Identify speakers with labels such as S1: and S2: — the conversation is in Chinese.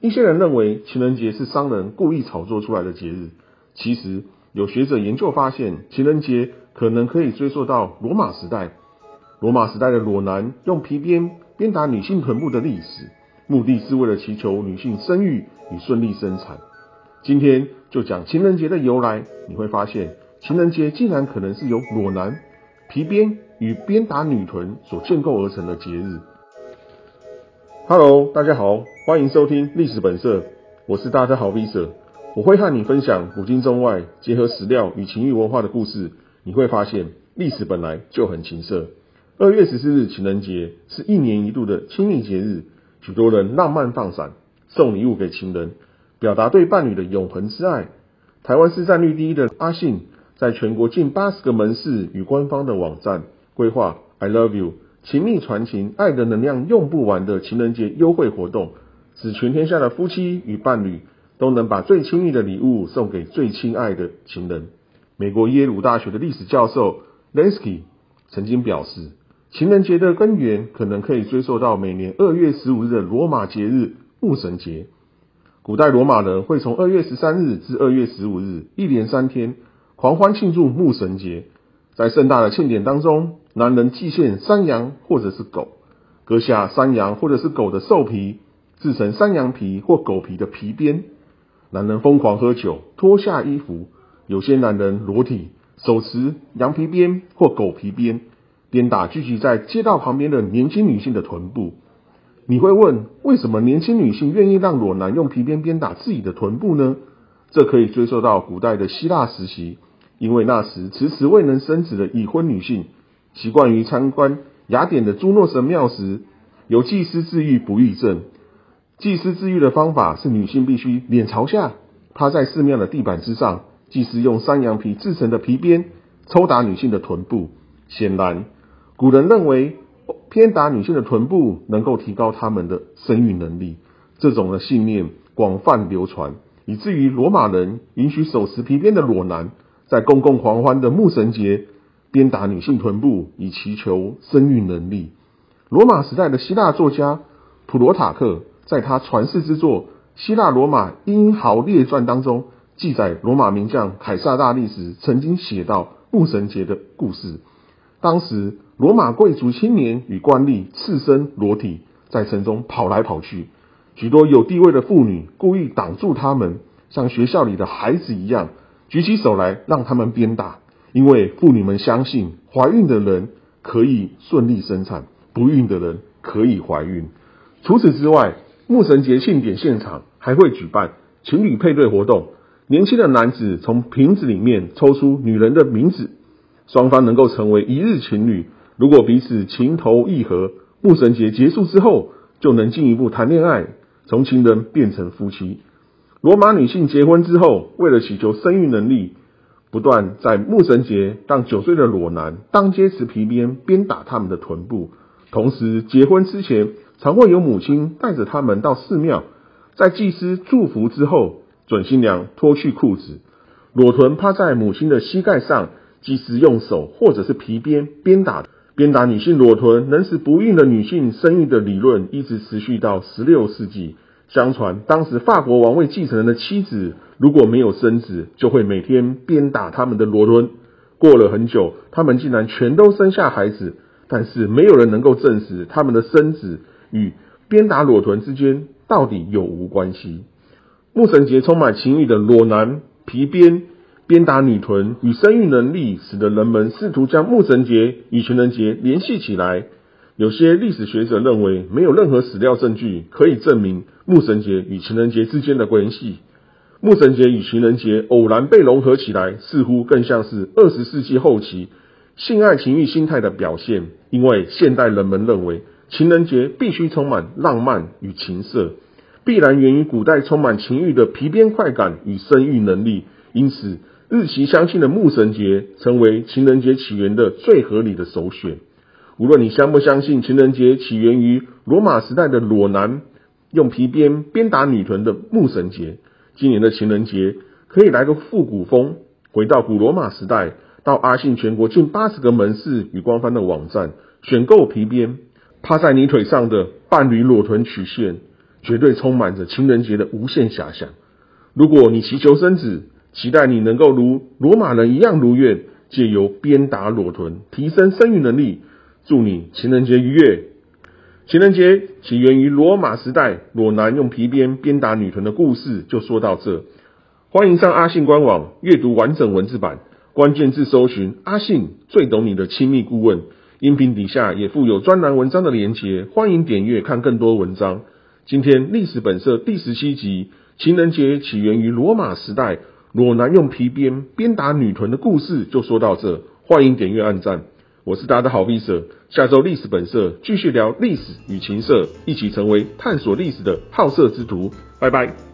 S1: 一些人认为情人节是商人故意炒作出来的节日，其实有学者研究发现，情人节可能可以追溯到罗马时代。罗马时代的裸男用皮鞭鞭打女性臀部的历史，目的是为了祈求女性生育与顺利生产。今天就讲情人节的由来，你会发现情人节竟然可能是由裸男皮鞭与鞭打女臀所建构而成的节日。Hello，大家好，欢迎收听历史本色，我是大家好 V 社，我会和你分享古今中外结合史料与情欲文化的故事。你会发现历史本来就很情色。二月十四日情人节是一年一度的亲密节日，许多人浪漫放闪，送礼物给情人，表达对伴侣的永恒之爱。台湾市占率第一的阿信，在全国近八十个门市与官方的网站规划 “I love you”，情蜜传情，爱的能量用不完的情人节优惠活动，使全天下的夫妻与伴侣都能把最亲密的礼物送给最亲爱的情人。美国耶鲁大学的历史教授 Lansky 曾经表示。情人节的根源可能可以追溯到每年二月十五日的罗马节日牧神节。古代罗马人会从二月十三日至二月十五日一连三天狂欢庆祝牧神节。在盛大的庆典当中，男人祭献山羊或者是狗，割下山羊或者是狗的兽皮，制成山羊皮或狗皮的皮鞭。男人疯狂喝酒，脱下衣服，有些男人裸体，手持羊皮鞭或狗皮鞭。鞭打聚集在街道旁边的年轻女性的臀部，你会问为什么年轻女性愿意让裸男用皮鞭鞭打自己的臀部呢？这可以追溯到古代的希腊时期，因为那时迟迟未能生子的已婚女性，习惯于参观雅典的朱诺神庙时，有祭司治愈不育症。祭司治愈的方法是女性必须脸朝下，趴在寺庙的地板之上，祭司用山羊皮制成的皮鞭抽打女性的臀部。显然。古人认为，鞭打女性的臀部能够提高她们的生育能力，这种的信念广泛流传，以至于罗马人允许手持皮鞭的裸男在公共狂欢的牧神节鞭打女性臀部，以祈求生育能力。罗马时代的希腊作家普罗塔克在他传世之作《希腊罗马英豪列传》当中，记载罗马名将凯撒大力时曾经写到牧神节的故事。当时，罗马贵族青年与官吏赤身裸体在城中跑来跑去，许多有地位的妇女故意挡住他们，像学校里的孩子一样举起手来让他们鞭打，因为妇女们相信怀孕的人可以顺利生产，不孕的人可以怀孕。除此之外，牧神节庆典现场还会举办情侣配对活动，年轻的男子从瓶子里面抽出女人的名字。双方能够成为一日情侣，如果彼此情投意合，牧神节结束之后就能进一步谈恋爱，从情人变成夫妻。罗马女性结婚之后，为了祈求生育能力，不断在牧神节让九岁的裸男当街持皮鞭鞭打他们的臀部。同时，结婚之前常会有母亲带着他们到寺庙，在祭司祝福之后，准新娘脱去裤子，裸臀趴在母亲的膝盖上。祭司用手或者是皮鞭鞭打鞭打女性裸臀，能使不孕的女性生育的理论，一直持续到十六世纪。相传，当时法国王位继承人的妻子如果没有生子，就会每天鞭打他们的裸臀。过了很久，他们竟然全都生下孩子，但是没有人能够证实他们的生子与鞭打裸臀之间到底有无关系。牧神节充满情欲的裸男皮鞭。鞭打女臀与生育能力，使得人们试图将牧神节与情人节联系起来。有些历史学者认为，没有任何史料证据可以证明牧神节与情人节之间的关系。牧神节与情人节偶然被融合起来，似乎更像是二十世纪后期性爱情欲心态的表现。因为现代人们认为，情人节必须充满浪漫与情色，必然源于古代充满情欲的皮鞭快感与生育能力，因此。日期相近的牧神节成为情人节起源的最合理的首选。无论你相不相信情人节起源于罗马时代的裸男用皮鞭鞭打女臀的牧神节，今年的情人节可以来个复古风，回到古罗马时代，到阿信全国近八十个门市与官方的网站选购皮鞭，趴在你腿上的伴侣裸臀曲线，绝对充满着情人节的无限遐想。如果你祈求生子，期待你能够如罗马人一样如愿，借由鞭打裸臀提升生育能力，祝你情人节愉悦。情人节起源于罗马时代，裸男用皮鞭鞭打女臀的故事就说到这。欢迎上阿信官网阅读完整文字版，关键字搜寻阿信最懂你的亲密顾问。音频底下也附有专栏文章的连结，欢迎点阅看更多文章。今天历史本色第十七集，情人节起源于罗马时代，裸男用皮鞭鞭打女臀的故事就说到这。欢迎点阅按赞。我是大家的好 V 社，下周历史本色继续聊历史与情色，一起成为探索历史的好色之徒。拜拜。